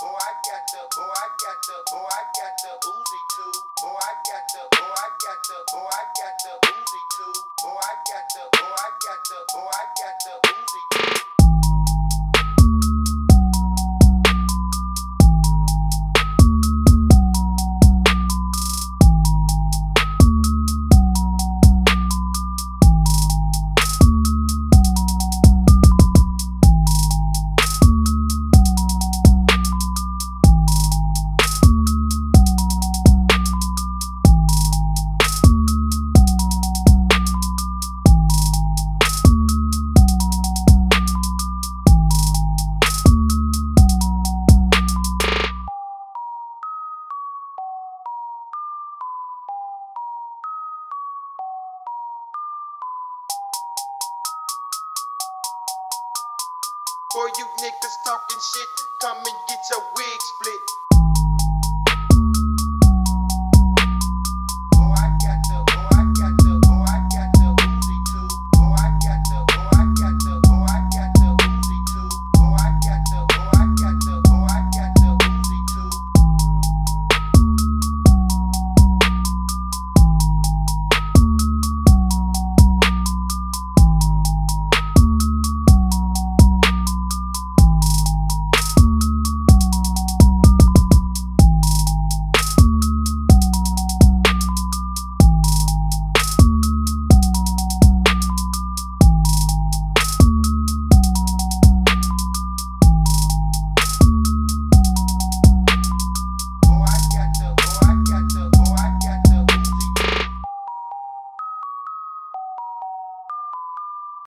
boy, I got the, boy, I got the, boy, I got the Uzi too. Boy, I got the, boy, I got the, boy, I got the For you niggas talking shit, come and get your wig split.